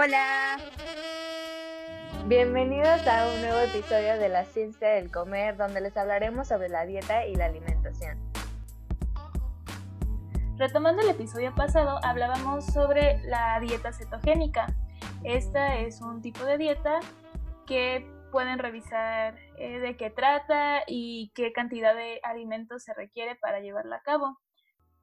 Hola. Bienvenidos a un nuevo episodio de La Ciencia del Comer, donde les hablaremos sobre la dieta y la alimentación. Retomando el episodio pasado, hablábamos sobre la dieta cetogénica. Esta es un tipo de dieta que pueden revisar eh, de qué trata y qué cantidad de alimentos se requiere para llevarla a cabo.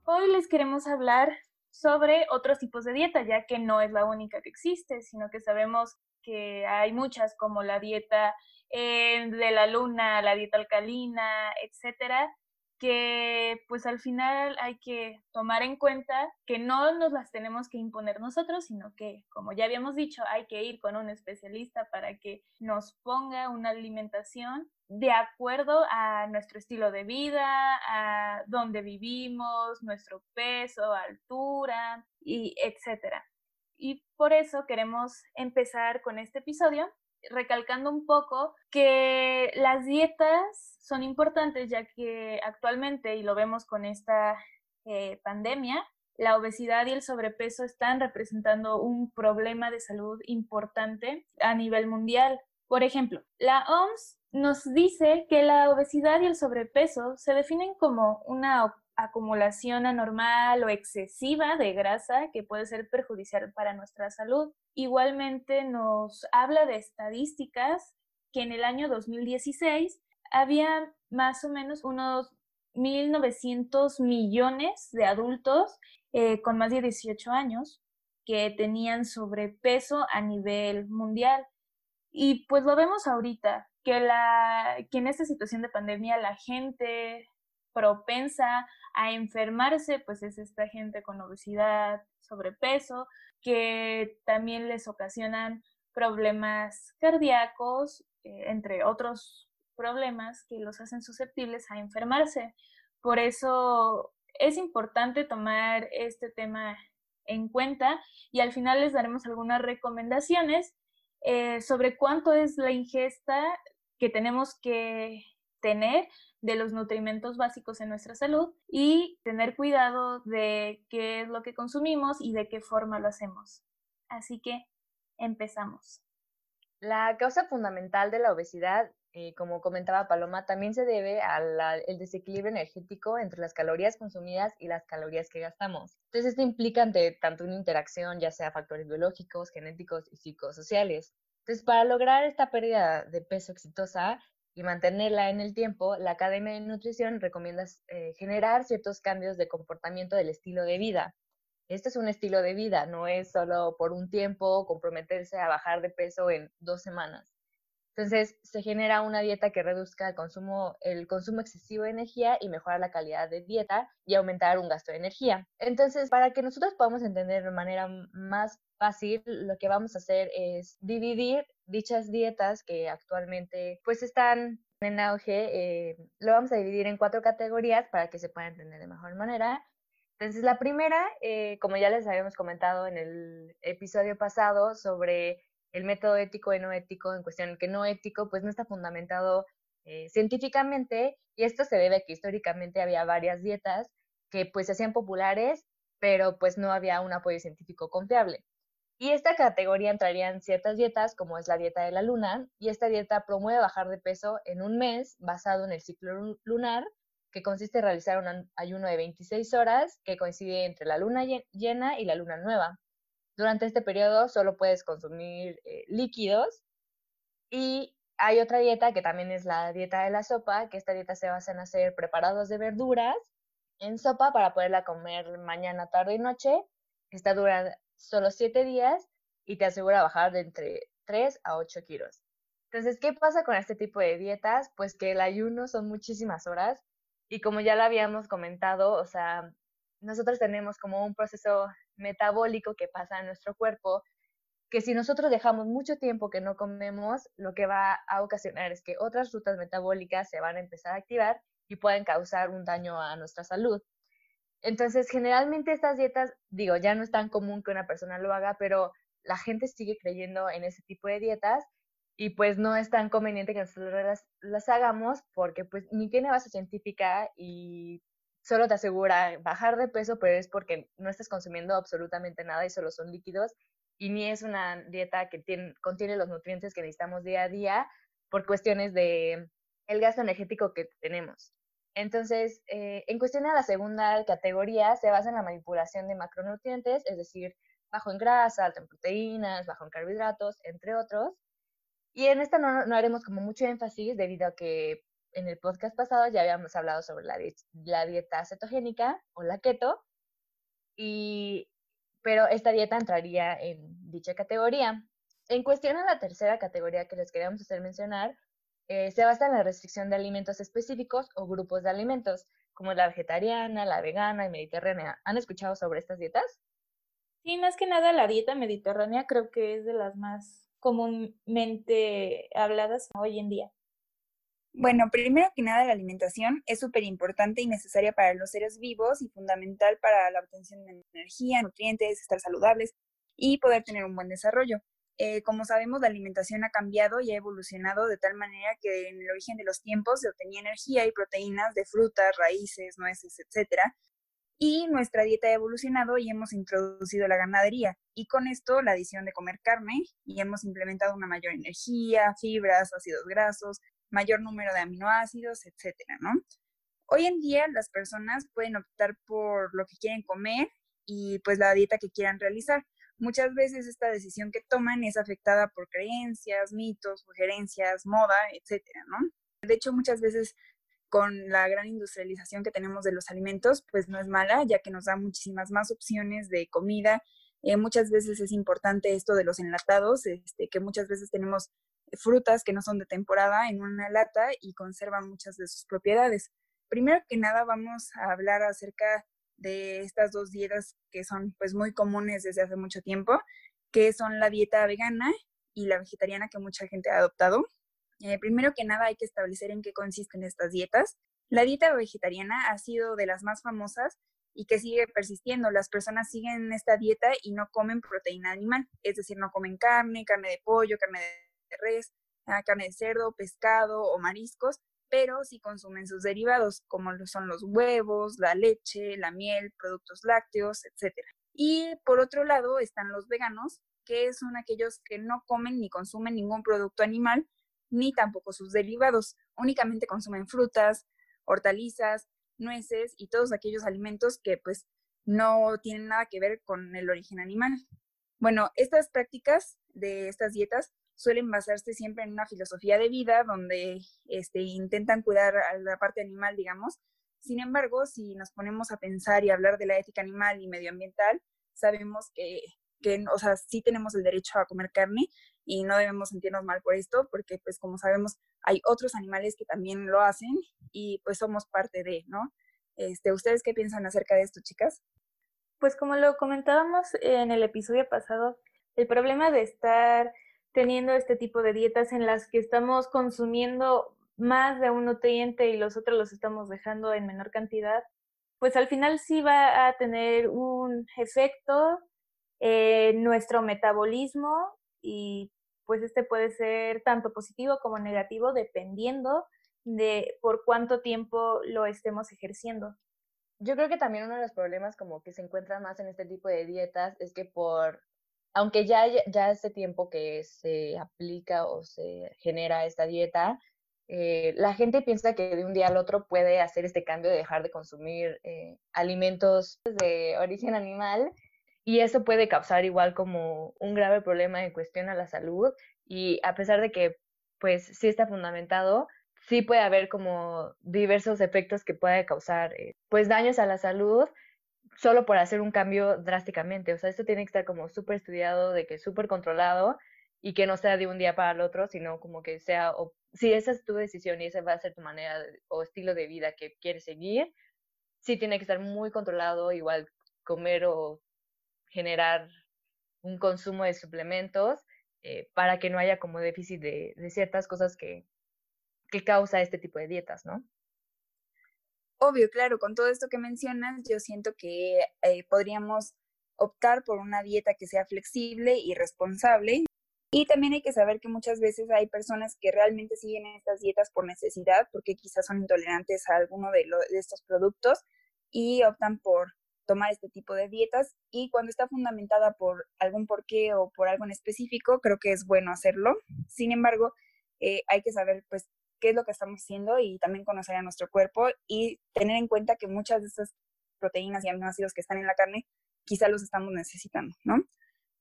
Hoy les queremos hablar sobre otros tipos de dieta, ya que no es la única que existe, sino que sabemos que hay muchas como la dieta eh, de la luna, la dieta alcalina, etcétera, que pues al final hay que tomar en cuenta que no nos las tenemos que imponer nosotros, sino que, como ya habíamos dicho, hay que ir con un especialista para que nos ponga una alimentación de acuerdo a nuestro estilo de vida, a dónde vivimos, nuestro peso, altura y etcétera. Y por eso queremos empezar con este episodio recalcando un poco que las dietas son importantes ya que actualmente, y lo vemos con esta eh, pandemia, la obesidad y el sobrepeso están representando un problema de salud importante a nivel mundial. Por ejemplo, la OMS nos dice que la obesidad y el sobrepeso se definen como una acumulación anormal o excesiva de grasa que puede ser perjudicial para nuestra salud. Igualmente nos habla de estadísticas que en el año 2016 había más o menos unos 1.900 millones de adultos eh, con más de 18 años que tenían sobrepeso a nivel mundial. Y pues lo vemos ahorita, que, la, que en esta situación de pandemia la gente propensa a enfermarse, pues es esta gente con obesidad, sobrepeso, que también les ocasionan problemas cardíacos, eh, entre otros problemas que los hacen susceptibles a enfermarse. Por eso es importante tomar este tema en cuenta y al final les daremos algunas recomendaciones eh, sobre cuánto es la ingesta que tenemos que tener de los nutrimentos básicos en nuestra salud y tener cuidado de qué es lo que consumimos y de qué forma lo hacemos. Así que empezamos. La causa fundamental de la obesidad, eh, como comentaba Paloma, también se debe al desequilibrio energético entre las calorías consumidas y las calorías que gastamos. Entonces, esto implica tanto una interacción, ya sea factores biológicos, genéticos y psicosociales. Entonces, para lograr esta pérdida de peso exitosa, y mantenerla en el tiempo, la Academia de Nutrición recomienda eh, generar ciertos cambios de comportamiento del estilo de vida. Este es un estilo de vida, no es solo por un tiempo comprometerse a bajar de peso en dos semanas. Entonces, se genera una dieta que reduzca el consumo, el consumo excesivo de energía y mejora la calidad de dieta y aumentar un gasto de energía. Entonces, para que nosotros podamos entender de manera más fácil, lo que vamos a hacer es dividir dichas dietas que actualmente pues están en auge, eh, lo vamos a dividir en cuatro categorías para que se pueda entender de mejor manera. Entonces, la primera, eh, como ya les habíamos comentado en el episodio pasado sobre el método ético y no ético, en cuestión que no ético, pues no está fundamentado eh, científicamente y esto se debe a que históricamente había varias dietas que pues se hacían populares, pero pues no había un apoyo científico confiable. Y esta categoría entrarían ciertas dietas, como es la dieta de la luna, y esta dieta promueve bajar de peso en un mes basado en el ciclo lunar, que consiste en realizar un ayuno de 26 horas que coincide entre la luna llena y la luna nueva. Durante este periodo solo puedes consumir eh, líquidos y hay otra dieta que también es la dieta de la sopa, que esta dieta se basa en hacer preparados de verduras en sopa para poderla comer mañana, tarde y noche. Esta dura solo 7 días y te asegura bajar de entre 3 a 8 kilos. Entonces, ¿qué pasa con este tipo de dietas? Pues que el ayuno son muchísimas horas y como ya lo habíamos comentado, o sea, nosotros tenemos como un proceso metabólico que pasa en nuestro cuerpo, que si nosotros dejamos mucho tiempo que no comemos, lo que va a ocasionar es que otras rutas metabólicas se van a empezar a activar y pueden causar un daño a nuestra salud. Entonces, generalmente estas dietas, digo, ya no es tan común que una persona lo haga, pero la gente sigue creyendo en ese tipo de dietas y pues no es tan conveniente que nosotros las, las hagamos porque pues ni tiene base científica y solo te asegura bajar de peso, pero es porque no estás consumiendo absolutamente nada y solo son líquidos y ni es una dieta que tiene, contiene los nutrientes que necesitamos día a día por cuestiones de el gasto energético que tenemos. Entonces, eh, en cuestión a la segunda categoría, se basa en la manipulación de macronutrientes, es decir, bajo en grasa, alto en proteínas, bajo en carbohidratos, entre otros. Y en esta no, no haremos como mucho énfasis debido a que en el podcast pasado ya habíamos hablado sobre la, la dieta cetogénica o la keto, y, pero esta dieta entraría en dicha categoría. En cuestión a la tercera categoría que les queríamos hacer mencionar, eh, se basa en la restricción de alimentos específicos o grupos de alimentos, como la vegetariana, la vegana y mediterránea. ¿Han escuchado sobre estas dietas? Sí, más que nada la dieta mediterránea creo que es de las más comúnmente habladas hoy en día. Bueno, primero que nada, la alimentación es súper importante y necesaria para los seres vivos y fundamental para la obtención de energía, nutrientes, estar saludables y poder tener un buen desarrollo. Eh, como sabemos, la alimentación ha cambiado y ha evolucionado de tal manera que en el origen de los tiempos se obtenía energía y proteínas de frutas, raíces, nueces, etc. Y nuestra dieta ha evolucionado y hemos introducido la ganadería y con esto la adición de comer carne y hemos implementado una mayor energía, fibras, ácidos grasos, mayor número de aminoácidos, etcétera, ¿no? Hoy en día las personas pueden optar por lo que quieren comer y pues la dieta que quieran realizar. Muchas veces esta decisión que toman es afectada por creencias, mitos, sugerencias, moda, etcétera, ¿no? De hecho, muchas veces con la gran industrialización que tenemos de los alimentos, pues no es mala, ya que nos da muchísimas más opciones de comida. Eh, muchas veces es importante esto de los enlatados, este, que muchas veces tenemos frutas que no son de temporada en una lata y conservan muchas de sus propiedades. Primero que nada vamos a hablar acerca de estas dos dietas que son pues muy comunes desde hace mucho tiempo, que son la dieta vegana y la vegetariana que mucha gente ha adoptado. Eh, primero que nada hay que establecer en qué consisten estas dietas. La dieta vegetariana ha sido de las más famosas y que sigue persistiendo. Las personas siguen esta dieta y no comen proteína animal, es decir, no comen carne, carne de pollo, carne de res, ah, carne de cerdo, pescado o mariscos, pero sí consumen sus derivados, como son los huevos, la leche, la miel, productos lácteos, etc. Y por otro lado están los veganos, que son aquellos que no comen ni consumen ningún producto animal, ni tampoco sus derivados, únicamente consumen frutas, hortalizas, nueces y todos aquellos alimentos que pues no tienen nada que ver con el origen animal. Bueno, estas prácticas de estas dietas suelen basarse siempre en una filosofía de vida donde este, intentan cuidar a la parte animal, digamos. Sin embargo, si nos ponemos a pensar y hablar de la ética animal y medioambiental, sabemos que, que, o sea, sí tenemos el derecho a comer carne y no debemos sentirnos mal por esto, porque pues como sabemos hay otros animales que también lo hacen y pues somos parte de, ¿no? Este, ¿Ustedes qué piensan acerca de esto, chicas? Pues como lo comentábamos en el episodio pasado, el problema de estar teniendo este tipo de dietas en las que estamos consumiendo más de un nutriente y los otros los estamos dejando en menor cantidad, pues al final sí va a tener un efecto en nuestro metabolismo y pues este puede ser tanto positivo como negativo dependiendo de por cuánto tiempo lo estemos ejerciendo. Yo creo que también uno de los problemas como que se encuentran más en este tipo de dietas es que por aunque ya, ya hace tiempo que se aplica o se genera esta dieta, eh, la gente piensa que de un día al otro puede hacer este cambio de dejar de consumir eh, alimentos de origen animal y eso puede causar igual como un grave problema en cuestión a la salud y a pesar de que pues sí está fundamentado, sí puede haber como diversos efectos que puede causar eh, pues daños a la salud solo por hacer un cambio drásticamente. O sea, esto tiene que estar como súper estudiado, de que súper controlado y que no sea de un día para el otro, sino como que sea, o, si esa es tu decisión y esa va a ser tu manera o estilo de vida que quieres seguir, sí tiene que estar muy controlado, igual comer o generar un consumo de suplementos eh, para que no haya como déficit de, de ciertas cosas que, que causa este tipo de dietas, ¿no? Obvio, claro, con todo esto que mencionas, yo siento que eh, podríamos optar por una dieta que sea flexible y responsable. Y también hay que saber que muchas veces hay personas que realmente siguen estas dietas por necesidad, porque quizás son intolerantes a alguno de, de estos productos y optan por tomar este tipo de dietas y cuando está fundamentada por algún porqué o por algo en específico, creo que es bueno hacerlo. Sin embargo, eh, hay que saber pues qué es lo que estamos haciendo y también conocer a nuestro cuerpo y tener en cuenta que muchas de estas proteínas y aminoácidos que están en la carne quizá los estamos necesitando, ¿no?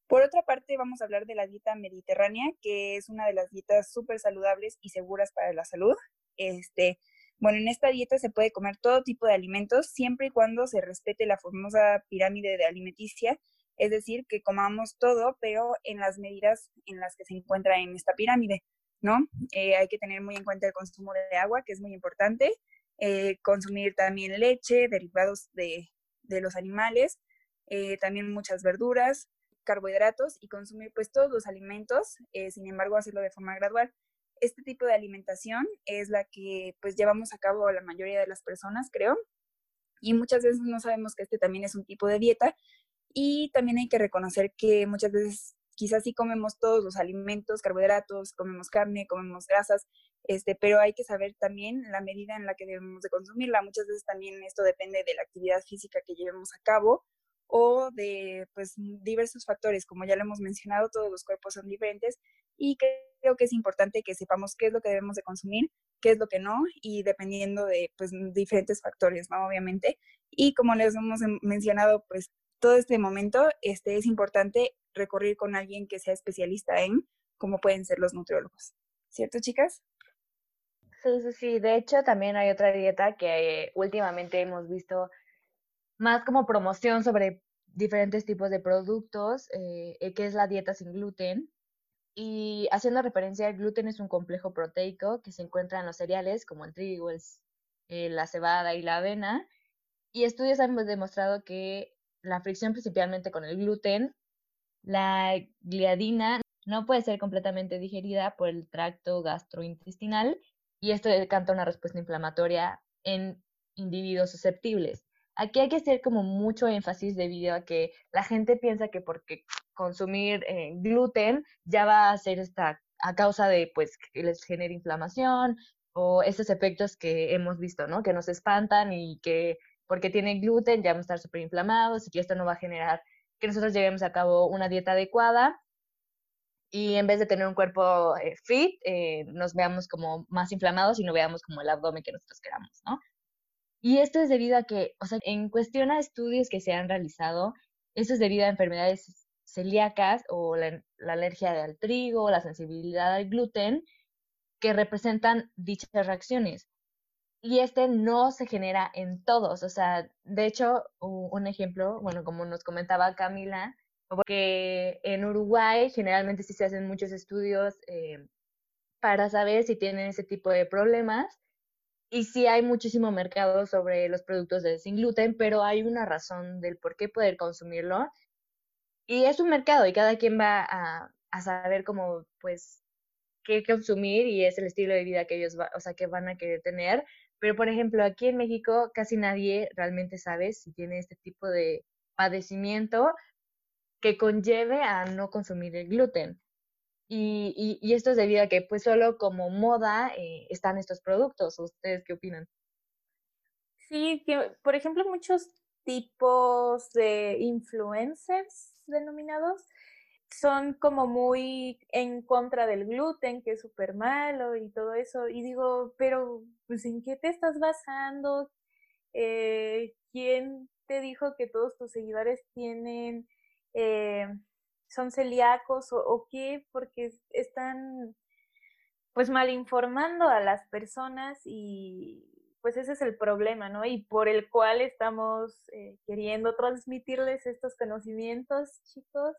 Por otra parte, vamos a hablar de la dieta mediterránea, que es una de las dietas súper saludables y seguras para la salud. Este, bueno, en esta dieta se puede comer todo tipo de alimentos siempre y cuando se respete la famosa pirámide de alimenticia, es decir, que comamos todo, pero en las medidas en las que se encuentra en esta pirámide, ¿no? Eh, hay que tener muy en cuenta el consumo de agua, que es muy importante, eh, consumir también leche, derivados de, los animales, eh, también muchas verduras, carbohidratos y consumir pues todos los alimentos, sin embargo hacerlo de forma gradual este tipo de alimentación es la que pues llevamos a cabo la mayoría de las personas, creo. Y muchas veces no sabemos que este también es un tipo de dieta. Y también hay que reconocer que muchas veces quizás sí comemos todos los alimentos, carbohidratos, comemos carne, comemos grasas, este, pero hay que saber también la medida en la que debemos de consumirla. Muchas veces también esto depende de la actividad física que llevemos a cabo o de pues diversos factores, como ya lo hemos mencionado, todos los cuerpos son diferentes y creo que es importante que sepamos qué es lo que debemos de consumir, qué es lo que no y dependiendo de pues diferentes factores, ¿no? Obviamente. Y como les hemos mencionado, pues todo este momento este es importante recurrir con alguien que sea especialista en como pueden ser los nutriólogos. ¿Cierto, chicas? Sí, sí, sí. De hecho, también hay otra dieta que últimamente hemos visto más como promoción sobre diferentes tipos de productos, eh, eh, que es la dieta sin gluten. Y haciendo referencia, el gluten es un complejo proteico que se encuentra en los cereales como el trigo, eh, la cebada y la avena. Y estudios han demostrado que la fricción principalmente con el gluten, la gliadina no puede ser completamente digerida por el tracto gastrointestinal y esto decanta una respuesta inflamatoria en individuos susceptibles. Aquí hay que hacer como mucho énfasis debido a que la gente piensa que porque consumir eh, gluten ya va a ser esta a causa de pues que les genere inflamación o estos efectos que hemos visto, ¿no? Que nos espantan y que porque tienen gluten ya vamos a estar súper inflamados y que esto no va a generar que nosotros llevemos a cabo una dieta adecuada y en vez de tener un cuerpo eh, fit, eh, nos veamos como más inflamados y no veamos como el abdomen que nosotros queramos, ¿no? Y esto es debido a que, o sea, en cuestión a estudios que se han realizado, esto es debido a enfermedades celíacas o la, alergia al trigo, la sensibilidad al gluten, que representan dichas reacciones. Y este no se genera en todos. O sea, de hecho, un ejemplo, bueno, como nos comentaba Camila, porque en Uruguay generalmente sí se hacen muchos estudios eh, para saber si tienen ese tipo de problemas y sí hay muchísimo mercado sobre los productos de sin gluten, pero hay una razón del por qué poder consumirlo. Y es un mercado y cada quien va a, a saber cómo, pues, qué consumir y es el estilo de vida que ellos va, o sea, que van a querer tener. Pero, por ejemplo, aquí en México casi nadie realmente sabe si tiene este tipo de padecimiento que conlleve a no consumir el gluten. Y, y, esto es debido a que pues solo como moda eh, están estos productos. ¿Ustedes qué opinan? Sí, que por ejemplo muchos tipos de influencers denominados son como muy en contra del gluten, que es súper malo y todo eso. Y digo, pero pues ¿en qué te estás basando? Eh, ¿Quién te dijo que todos tus seguidores tienen eh, son celíacos o, qué, porque están pues mal informando a las personas y pues ese es el problema, ¿no? Y por el cual estamos eh, queriendo transmitirles estos conocimientos, chicos.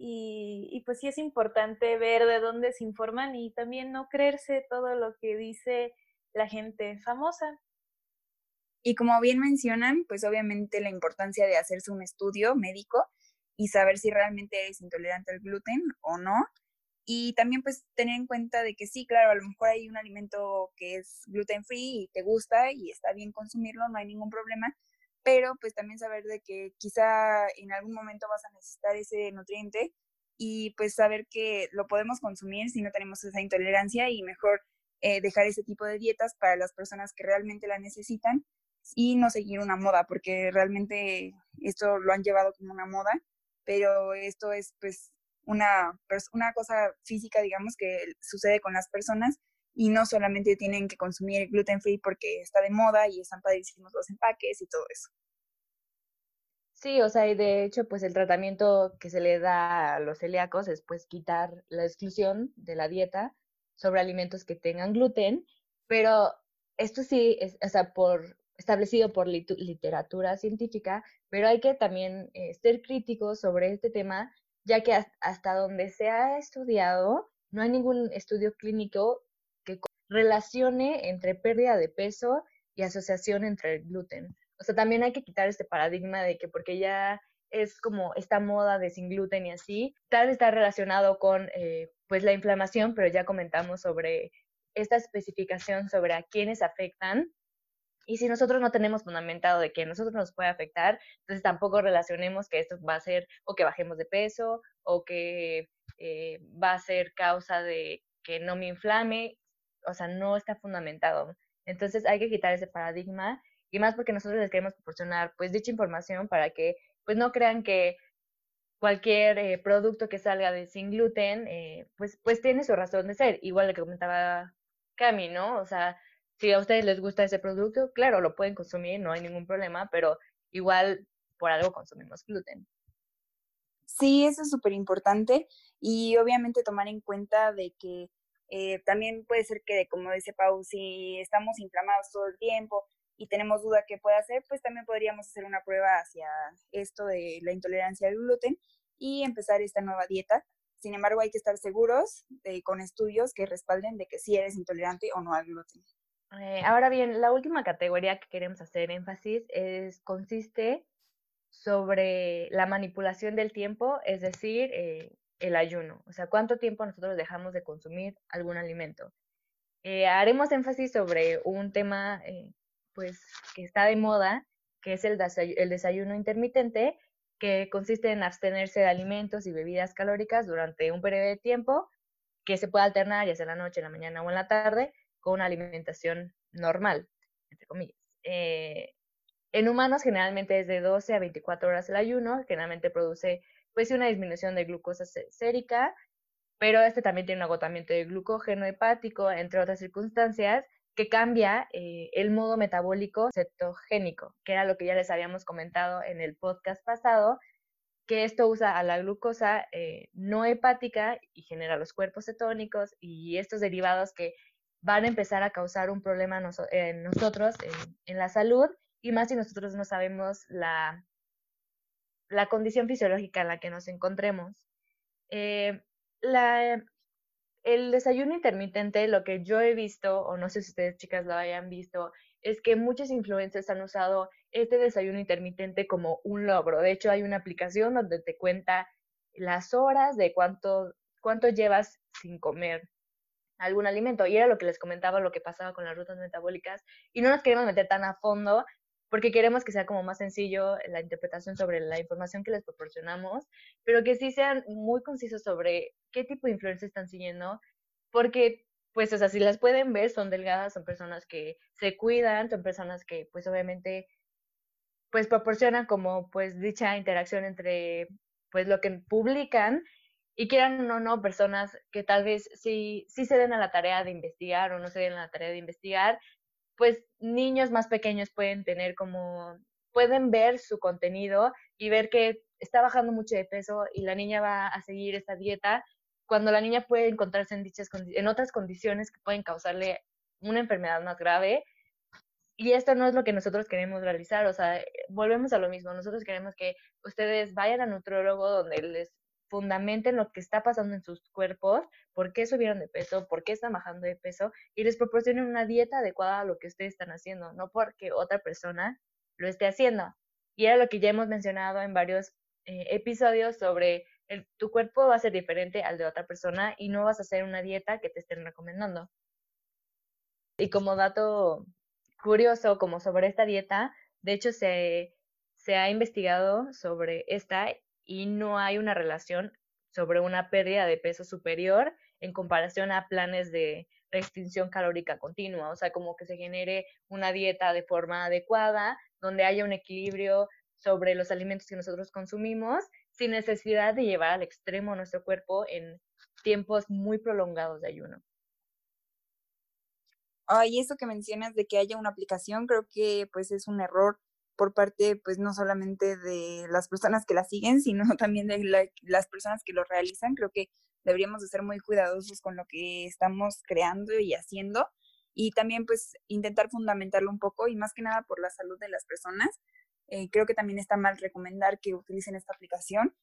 Y, y, pues sí es importante ver de dónde se informan y también no creerse todo lo que dice la gente famosa. Y como bien mencionan, pues obviamente la importancia de hacerse un estudio médico y saber si realmente eres intolerante al gluten o no. Y también pues tener en cuenta de que sí, claro, a lo mejor hay un alimento que es gluten free y te gusta y está bien consumirlo, no hay ningún problema, pero pues también saber de que quizá en algún momento vas a necesitar ese nutriente y pues saber que lo podemos consumir si no tenemos esa intolerancia y mejor eh, dejar ese tipo de dietas para las personas que realmente la necesitan y no seguir una moda, porque realmente esto lo han llevado como una moda, pero esto es pues una, una cosa física, digamos, que sucede con las personas y no solamente tienen que consumir gluten free porque está de moda y están padrísimos los empaques y todo eso. Sí, o sea, y de hecho, pues el tratamiento que se le da a los celíacos es pues quitar la exclusión de la dieta sobre alimentos que tengan gluten, pero esto sí es, o sea, por establecido por literatura científica, pero hay que también eh, ser críticos sobre este tema, ya que hasta donde se ha estudiado, no hay ningún estudio clínico que relacione entre pérdida de peso y asociación entre el gluten. O sea, también hay que quitar este paradigma de que porque ya es como esta moda de sin gluten y así, tal vez está relacionado con eh, pues la inflamación, pero ya comentamos sobre esta especificación sobre a quiénes afectan. Y si nosotros no tenemos fundamentado de que a nosotros nos puede afectar, entonces tampoco relacionemos que esto va a ser o que bajemos de peso o que eh, va a ser causa de que no me inflame. O sea, no está fundamentado. Entonces hay que quitar ese paradigma y más porque nosotros les queremos proporcionar pues dicha información para que pues no crean que cualquier eh, producto que salga de sin gluten eh, pues pues tiene su razón de ser igual lo que comentaba Cami no o sea si a ustedes les gusta ese producto claro lo pueden consumir no hay ningún problema pero igual por algo consumimos gluten. Sí eso es súper importante y obviamente tomar en cuenta de que eh, también puede ser que, como dice Pau, si estamos inflamados todo el tiempo, y tenemos duda qué puede hacer, pues también podríamos hacer una prueba hacia esto de la intolerancia al gluten y empezar esta nueva dieta. Sin embargo, hay que estar seguros de, con estudios que respalden de que sí eres intolerante o no al gluten. Eh, ahora bien, la última categoría que queremos hacer énfasis es, consiste sobre la manipulación del tiempo, es decir, eh, el ayuno. O sea, cuánto tiempo nosotros dejamos de consumir algún alimento. Eh, haremos énfasis sobre un tema pues que está de moda, que es el, desayuno intermitente, que consiste en abstenerse de alimentos y bebidas calóricas durante un periodo de tiempo que se puede alternar ya sea en la noche, en la mañana o en la tarde con una alimentación normal, entre comillas. Eh, en humanos generalmente es de 12 a 24 horas el ayuno, generalmente produce pues una disminución de glucosa sérica, pero este también tiene un agotamiento de glucógeno hepático, entre otras circunstancias, que cambia eh, el modo metabólico cetogénico, que era lo que ya les habíamos comentado en el podcast pasado, que esto usa a la glucosa eh, no hepática y genera los cuerpos cetónicos y estos derivados que van a empezar a causar un problema en nosotros en, la salud y más si nosotros no sabemos la, la condición fisiológica en la que nos encontremos. Eh, la el desayuno intermitente, lo que yo he visto, o no sé si ustedes chicas lo hayan visto, es que muchos influencers han usado este desayuno intermitente como un logro. De hecho, hay una aplicación donde te cuenta las horas de cuánto, cuánto llevas sin comer algún alimento. Y era lo que les comentaba, lo que pasaba con las rutas metabólicas. Y no nos queremos meter tan a fondo porque queremos que sea como más sencillo la interpretación sobre la información que les proporcionamos, pero que sí sean muy concisos sobre qué tipo de influencers están siguiendo, porque pues, o sea, si las pueden ver, son delgadas, son personas que se cuidan, son personas que pues obviamente pues proporcionan como pues dicha interacción entre pues lo que publican y quieran o no personas que tal vez sí, sí se den a la tarea de investigar o no se den a la tarea de investigar, pues niños más pequeños pueden tener como, pueden ver su contenido y ver que está bajando mucho de peso y la niña va a seguir esta dieta, cuando la niña puede encontrarse en, dichas, en otras condiciones que pueden causarle una enfermedad más grave. Y esto no es lo que nosotros queremos realizar, o sea, volvemos a lo mismo, nosotros queremos que ustedes vayan al nutrólogo donde les fundamenten lo que está pasando en sus cuerpos, por qué subieron de peso, por qué están bajando de peso y les proporcionen una dieta adecuada a lo que ustedes están haciendo, no porque otra persona lo esté haciendo. Y era lo que ya hemos mencionado en varios eh, episodios sobre tu cuerpo va a ser diferente al de otra persona y no vas a hacer una dieta que te estén recomendando. Y como dato curioso, como sobre esta dieta, de hecho se, se ha investigado sobre esta y no hay una relación sobre una pérdida de peso superior en comparación a planes de restricción calórica continua, o sea, como que se genere una dieta de forma adecuada, donde haya un equilibrio sobre los alimentos que nosotros consumimos, sin necesidad de llevar al extremo nuestro cuerpo en tiempos muy prolongados de ayuno. Ay, eso que mencionas de que haya una aplicación, creo que pues es un error por parte, pues no solamente de las personas que la siguen, sino también de las personas que lo realizan. Creo que deberíamos de ser muy cuidadosos con lo que estamos creando y haciendo y también pues intentar fundamentarlo un poco y más que nada por la salud de las personas. Eh, creo que también está mal recomendar que utilicen esta aplicación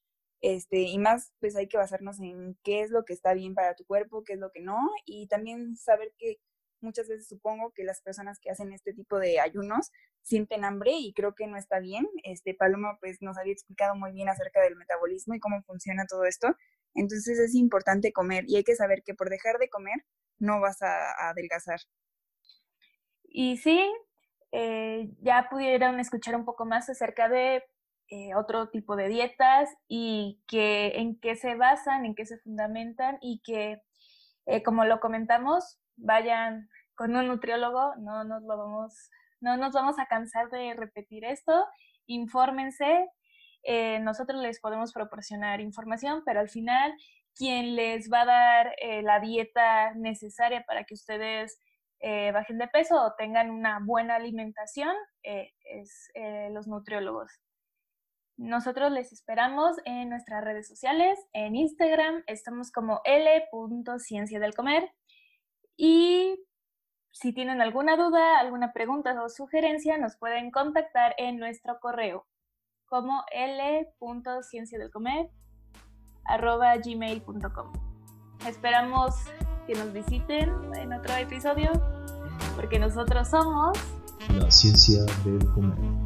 este, y más pues hay que basarnos en qué es lo que está bien para tu cuerpo, qué es lo que no y también saber que muchas veces supongo que las personas que hacen este tipo de ayunos sienten hambre y creo que no está bien. Este Paloma pues nos había explicado muy bien acerca del metabolismo y cómo funciona todo esto. Entonces es importante comer y hay que saber que por dejar de comer no vas a, adelgazar. Y sí, eh, ya pudieron escuchar un poco más acerca de eh, otro tipo de dietas y que en qué se basan, en qué se fundamentan y que, eh, como lo comentamos, vayan con un nutriólogo, no nos lo vamos, no nos vamos a cansar de repetir esto, infórmense, eh, nosotros les podemos proporcionar información, pero al final quien les va a dar eh, la dieta necesaria para que ustedes eh, bajen de peso o tengan una buena alimentación es los nutriólogos. Nosotros les esperamos en nuestras redes sociales, en Instagram estamos como l.ciencia del comer y si tienen alguna duda, alguna pregunta o sugerencia, nos pueden contactar en nuestro correo como l.cienciadelcomer.gmail.com Esperamos que nos visiten en otro episodio porque nosotros somos la ciencia del comer.